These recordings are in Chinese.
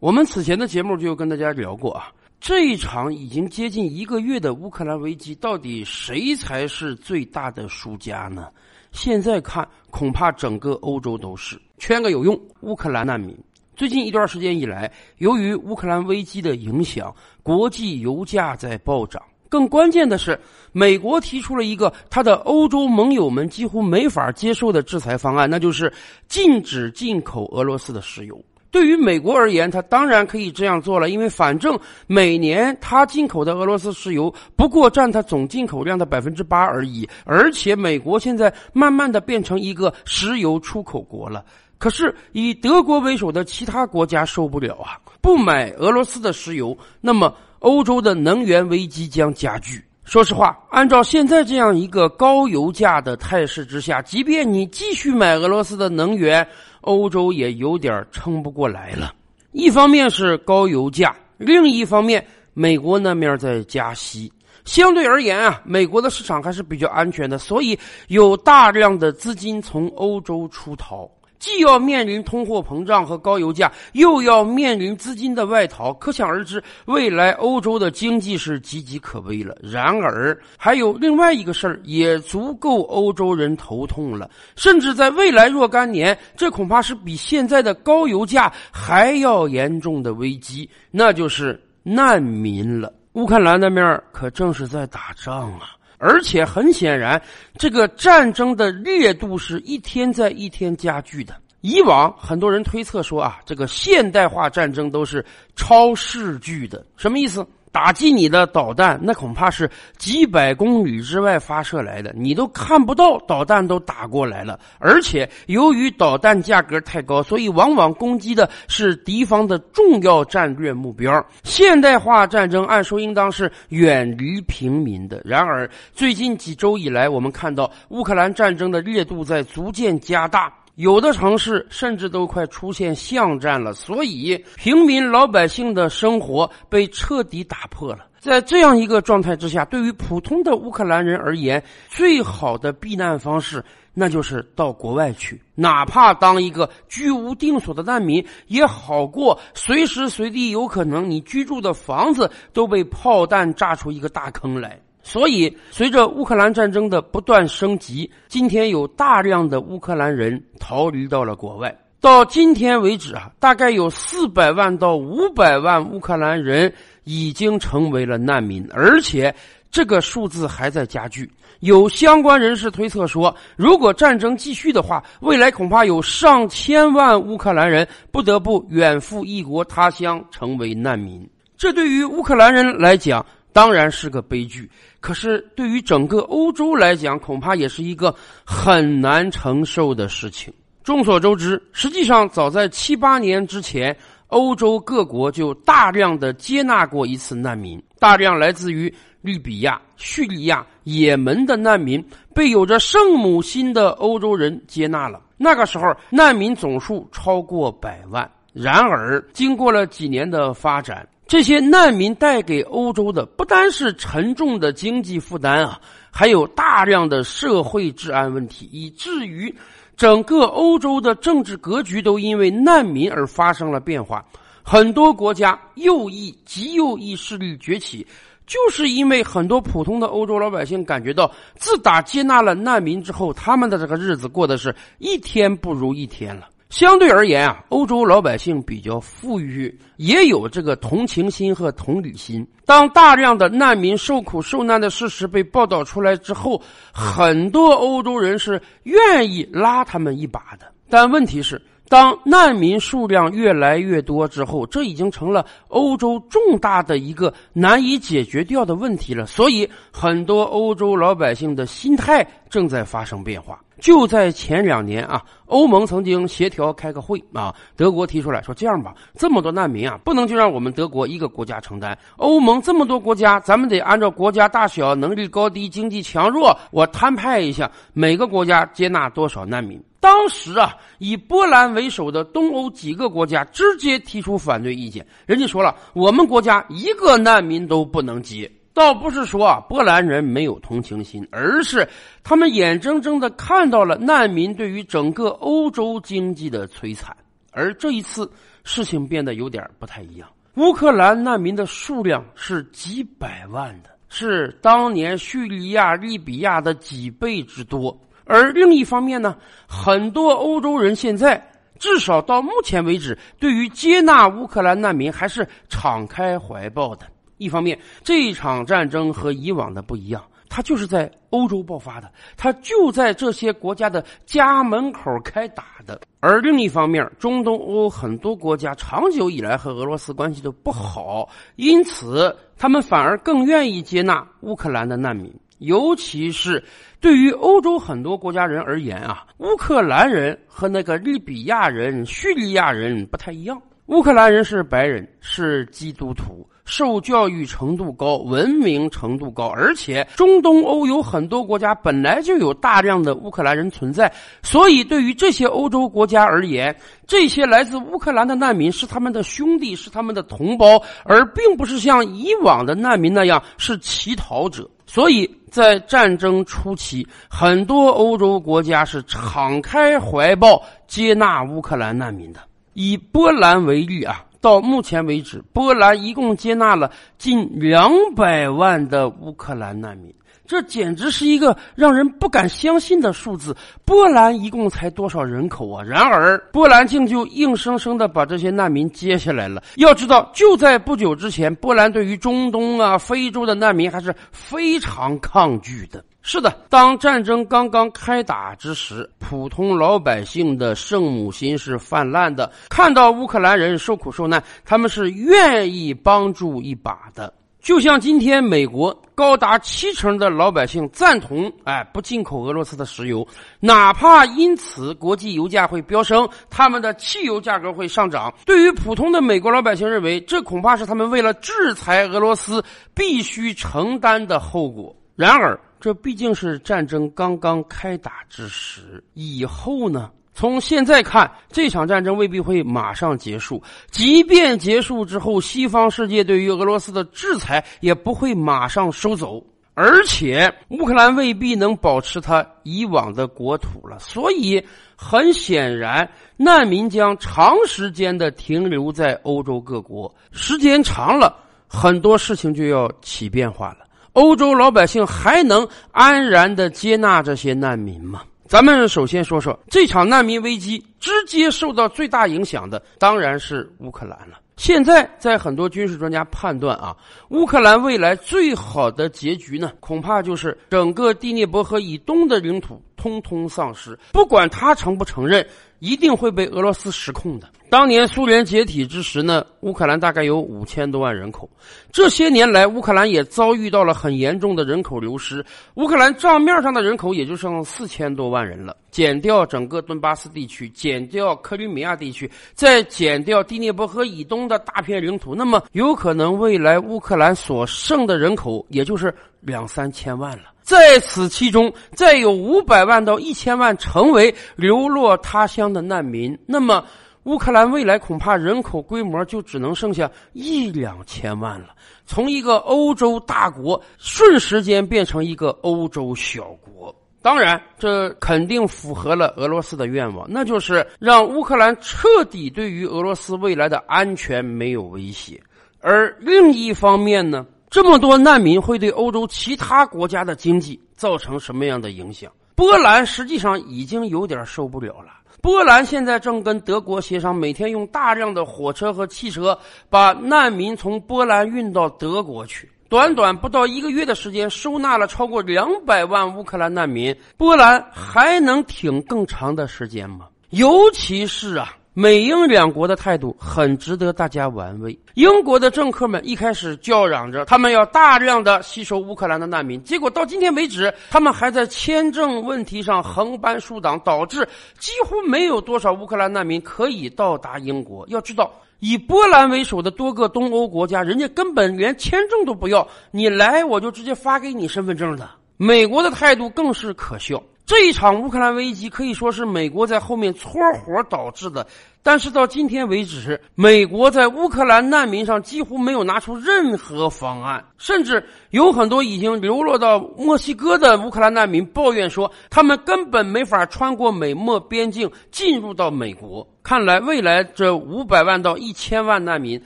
我们此前的节目就跟大家聊过啊，这一场已经接近一个月的乌克兰危机，到底谁才是最大的输家呢？现在看，恐怕整个欧洲都是。圈个有用，乌克兰难民。最近一段时间以来，由于乌克兰危机的影响，国际油价在暴涨。更关键的是，美国提出了一个他的欧洲盟友们几乎没法接受的制裁方案，那就是禁止进口俄罗斯的石油。对于美国而言，他当然可以这样做了，因为反正每年他进口的俄罗斯石油不过占他总进口量的百分之八而已，而且美国现在慢慢的变成一个石油出口国了。可是以德国为首的其他国家受不了啊，不买俄罗斯的石油，那么欧洲的能源危机将加剧。说实话，按照现在这样一个高油价的态势之下，即便你继续买俄罗斯的能源，欧洲也有点撑不过来了。一方面是高油价，另一方面美国那面在加息。相对而言啊，美国的市场还是比较安全的，所以有大量的资金从欧洲出逃。既要面临通货膨胀和高油价，又要面临资金的外逃，可想而知，未来欧洲的经济是岌岌可危了。然而，还有另外一个事儿也足够欧洲人头痛了，甚至在未来若干年，这恐怕是比现在的高油价还要严重的危机，那就是难民了。乌克兰那面可正是在打仗啊！而且很显然，这个战争的烈度是一天在一天加剧的。以往很多人推测说啊，这个现代化战争都是超视距的，什么意思？打击你的导弹，那恐怕是几百公里之外发射来的，你都看不到导弹都打过来了。而且由于导弹价格太高，所以往往攻击的是敌方的重要战略目标。现代化战争按说应当是远离平民的，然而最近几周以来，我们看到乌克兰战争的烈度在逐渐加大。有的城市甚至都快出现巷战了，所以平民老百姓的生活被彻底打破了。在这样一个状态之下，对于普通的乌克兰人而言，最好的避难方式那就是到国外去，哪怕当一个居无定所的难民，也好过随时随地有可能你居住的房子都被炮弹炸出一个大坑来。所以，随着乌克兰战争的不断升级，今天有大量的乌克兰人逃离到了国外。到今天为止啊，大概有四百万到五百万乌克兰人已经成为了难民，而且这个数字还在加剧。有相关人士推测说，如果战争继续的话，未来恐怕有上千万乌克兰人不得不远赴异国他乡，成为难民。这对于乌克兰人来讲，当然是个悲剧，可是对于整个欧洲来讲，恐怕也是一个很难承受的事情。众所周知，实际上早在七八年之前，欧洲各国就大量的接纳过一次难民，大量来自于利比亚、叙利亚、也门的难民被有着圣母心的欧洲人接纳了。那个时候，难民总数超过百万。然而，经过了几年的发展。这些难民带给欧洲的不单是沉重的经济负担啊，还有大量的社会治安问题，以至于整个欧洲的政治格局都因为难民而发生了变化。很多国家右翼、极右翼势力崛起，就是因为很多普通的欧洲老百姓感觉到，自打接纳了难民之后，他们的这个日子过得是一天不如一天了。相对而言啊，欧洲老百姓比较富裕，也有这个同情心和同理心。当大量的难民受苦受难的事实被报道出来之后，很多欧洲人是愿意拉他们一把的。但问题是，当难民数量越来越多之后，这已经成了欧洲重大的一个难以解决掉的问题了。所以，很多欧洲老百姓的心态正在发生变化。就在前两年啊，欧盟曾经协调开个会啊，德国提出来说：“这样吧，这么多难民啊，不能就让我们德国一个国家承担。欧盟这么多国家，咱们得按照国家大小、能力高低、经济强弱，我摊派一下，每个国家接纳多少难民。”当时啊，以波兰为首的东欧几个国家直接提出反对意见，人家说了：“我们国家一个难民都不能接。”倒不是说啊，波兰人没有同情心，而是他们眼睁睁的看到了难民对于整个欧洲经济的摧残。而这一次，事情变得有点不太一样。乌克兰难民的数量是几百万的，是当年叙利亚、利比亚的几倍之多。而另一方面呢，很多欧洲人现在至少到目前为止，对于接纳乌克兰难民还是敞开怀抱的。一方面，这一场战争和以往的不一样，它就是在欧洲爆发的，它就在这些国家的家门口开打的。而另一方面，中东欧很多国家长久以来和俄罗斯关系都不好，因此他们反而更愿意接纳乌克兰的难民。尤其是对于欧洲很多国家人而言啊，乌克兰人和那个利比亚人、叙利亚人不太一样。乌克兰人是白人，是基督徒，受教育程度高，文明程度高，而且中东欧有很多国家本来就有大量的乌克兰人存在，所以对于这些欧洲国家而言，这些来自乌克兰的难民是他们的兄弟，是他们的同胞，而并不是像以往的难民那样是乞讨者。所以在战争初期，很多欧洲国家是敞开怀抱接纳乌克兰难民的。以波兰为例啊，到目前为止，波兰一共接纳了近两百万的乌克兰难民。这简直是一个让人不敢相信的数字。波兰一共才多少人口啊？然而，波兰竟就硬生生的把这些难民接下来了。要知道，就在不久之前，波兰对于中东啊、非洲的难民还是非常抗拒的。是的，当战争刚刚开打之时，普通老百姓的圣母心是泛滥的，看到乌克兰人受苦受难，他们是愿意帮助一把的。就像今天，美国高达七成的老百姓赞同，哎，不进口俄罗斯的石油，哪怕因此国际油价会飙升，他们的汽油价格会上涨。对于普通的美国老百姓认为，这恐怕是他们为了制裁俄罗斯必须承担的后果。然而，这毕竟是战争刚刚开打之时，以后呢？从现在看，这场战争未必会马上结束。即便结束之后，西方世界对于俄罗斯的制裁也不会马上收走，而且乌克兰未必能保持它以往的国土了。所以，很显然，难民将长时间的停留在欧洲各国。时间长了，很多事情就要起变化了。欧洲老百姓还能安然的接纳这些难民吗？咱们首先说说这场难民危机，直接受到最大影响的当然是乌克兰了。现在，在很多军事专家判断啊，乌克兰未来最好的结局呢，恐怕就是整个第聂伯河以东的领土通通丧失。不管他承不承认，一定会被俄罗斯失控的。当年苏联解体之时呢，乌克兰大概有五千多万人口。这些年来，乌克兰也遭遇到了很严重的人口流失。乌克兰账面上的人口也就剩四千多万人了。减掉整个顿巴斯地区，减掉克里米亚地区，再减掉第聂伯河以东的大片领土，那么有可能未来乌克兰所剩的人口也就是两三千万了。在此其中，再有五百万到一千万成为流落他乡的难民，那么。乌克兰未来恐怕人口规模就只能剩下一两千万了，从一个欧洲大国瞬时间变成一个欧洲小国。当然，这肯定符合了俄罗斯的愿望，那就是让乌克兰彻底对于俄罗斯未来的安全没有威胁。而另一方面呢，这么多难民会对欧洲其他国家的经济造成什么样的影响？波兰实际上已经有点受不了了。波兰现在正跟德国协商，每天用大量的火车和汽车把难民从波兰运到德国去。短短不到一个月的时间，收纳了超过两百万乌克兰难民。波兰还能挺更长的时间吗？尤其是啊。美英两国的态度很值得大家玩味。英国的政客们一开始叫嚷着他们要大量的吸收乌克兰的难民，结果到今天为止，他们还在签证问题上横搬竖挡，导致几乎没有多少乌克兰难民可以到达英国。要知道，以波兰为首的多个东欧国家，人家根本连签证都不要，你来我就直接发给你身份证了。美国的态度更是可笑。这一场乌克兰危机可以说是美国在后面撮合导致的。但是到今天为止，美国在乌克兰难民上几乎没有拿出任何方案，甚至有很多已经流落到墨西哥的乌克兰难民抱怨说，他们根本没法穿过美墨边境进入到美国。看来，未来这五百万到一千万难民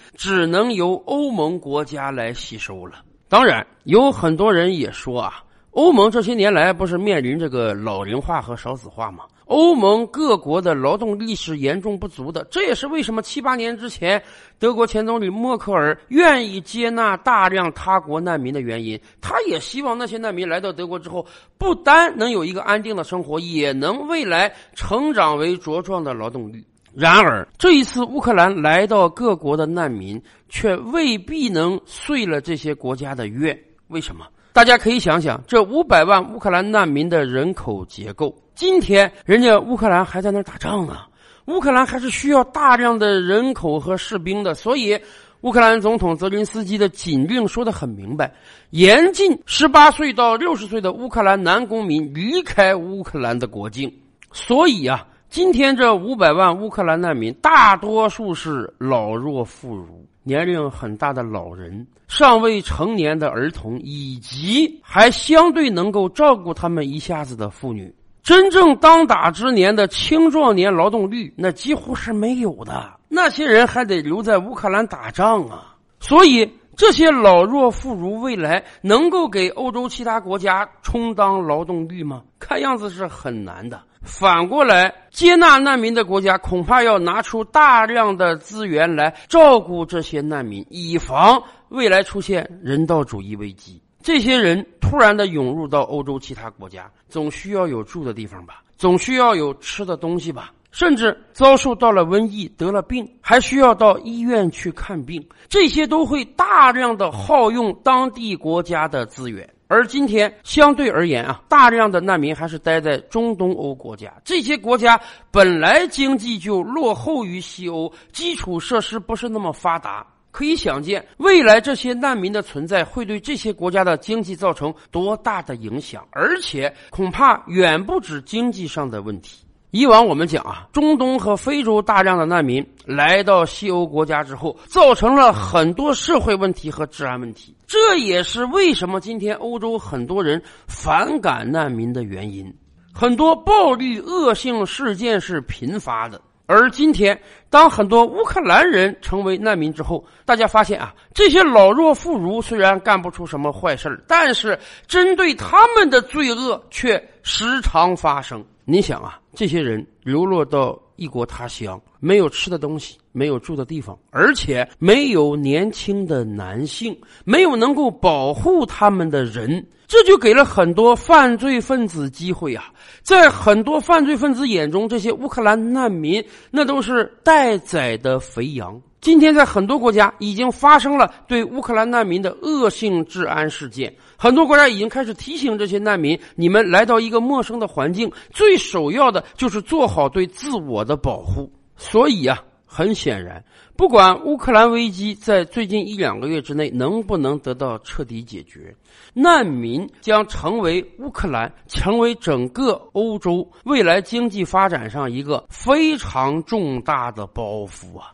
只能由欧盟国家来吸收了。当然，有很多人也说啊。欧盟这些年来不是面临这个老龄化和少子化吗？欧盟各国的劳动力是严重不足的，这也是为什么七八年之前德国前总理默克尔愿意接纳大量他国难民的原因。他也希望那些难民来到德国之后，不单能有一个安定的生活，也能未来成长为茁壮的劳动力。然而，这一次乌克兰来到各国的难民，却未必能遂了这些国家的愿。为什么？大家可以想想，这五百万乌克兰难民的人口结构。今天，人家乌克兰还在那打仗呢，乌克兰还是需要大量的人口和士兵的。所以，乌克兰总统泽连斯基的禁令说得很明白，严禁十八岁到六十岁的乌克兰男公民离开乌克兰的国境。所以啊，今天这五百万乌克兰难民，大多数是老弱妇孺。年龄很大的老人、尚未成年的儿童，以及还相对能够照顾他们一下子的妇女，真正当打之年的青壮年劳动力那几乎是没有的。那些人还得留在乌克兰打仗啊！所以这些老弱妇孺未来能够给欧洲其他国家充当劳动力吗？看样子是很难的。反过来，接纳难民的国家恐怕要拿出大量的资源来照顾这些难民，以防未来出现人道主义危机。这些人突然的涌入到欧洲其他国家，总需要有住的地方吧，总需要有吃的东西吧，甚至遭受到了瘟疫，得了病，还需要到医院去看病，这些都会大量的耗用当地国家的资源。而今天相对而言啊，大量的难民还是待在中东欧国家。这些国家本来经济就落后于西欧，基础设施不是那么发达。可以想见，未来这些难民的存在会对这些国家的经济造成多大的影响，而且恐怕远不止经济上的问题。以往我们讲啊，中东和非洲大量的难民来到西欧国家之后，造成了很多社会问题和治安问题。这也是为什么今天欧洲很多人反感难民的原因。很多暴力恶性事件是频发的。而今天，当很多乌克兰人成为难民之后，大家发现啊，这些老弱妇孺虽然干不出什么坏事但是针对他们的罪恶却时常发生。你想啊，这些人流落到异国他乡，没有吃的东西，没有住的地方，而且没有年轻的男性，没有能够保护他们的人，这就给了很多犯罪分子机会啊！在很多犯罪分子眼中，这些乌克兰难民那都是待宰的肥羊。今天，在很多国家已经发生了对乌克兰难民的恶性治安事件。很多国家已经开始提醒这些难民：你们来到一个陌生的环境，最首要的就是做好对自我的保护。所以啊，很显然，不管乌克兰危机在最近一两个月之内能不能得到彻底解决，难民将成为乌克兰、成为整个欧洲未来经济发展上一个非常重大的包袱啊。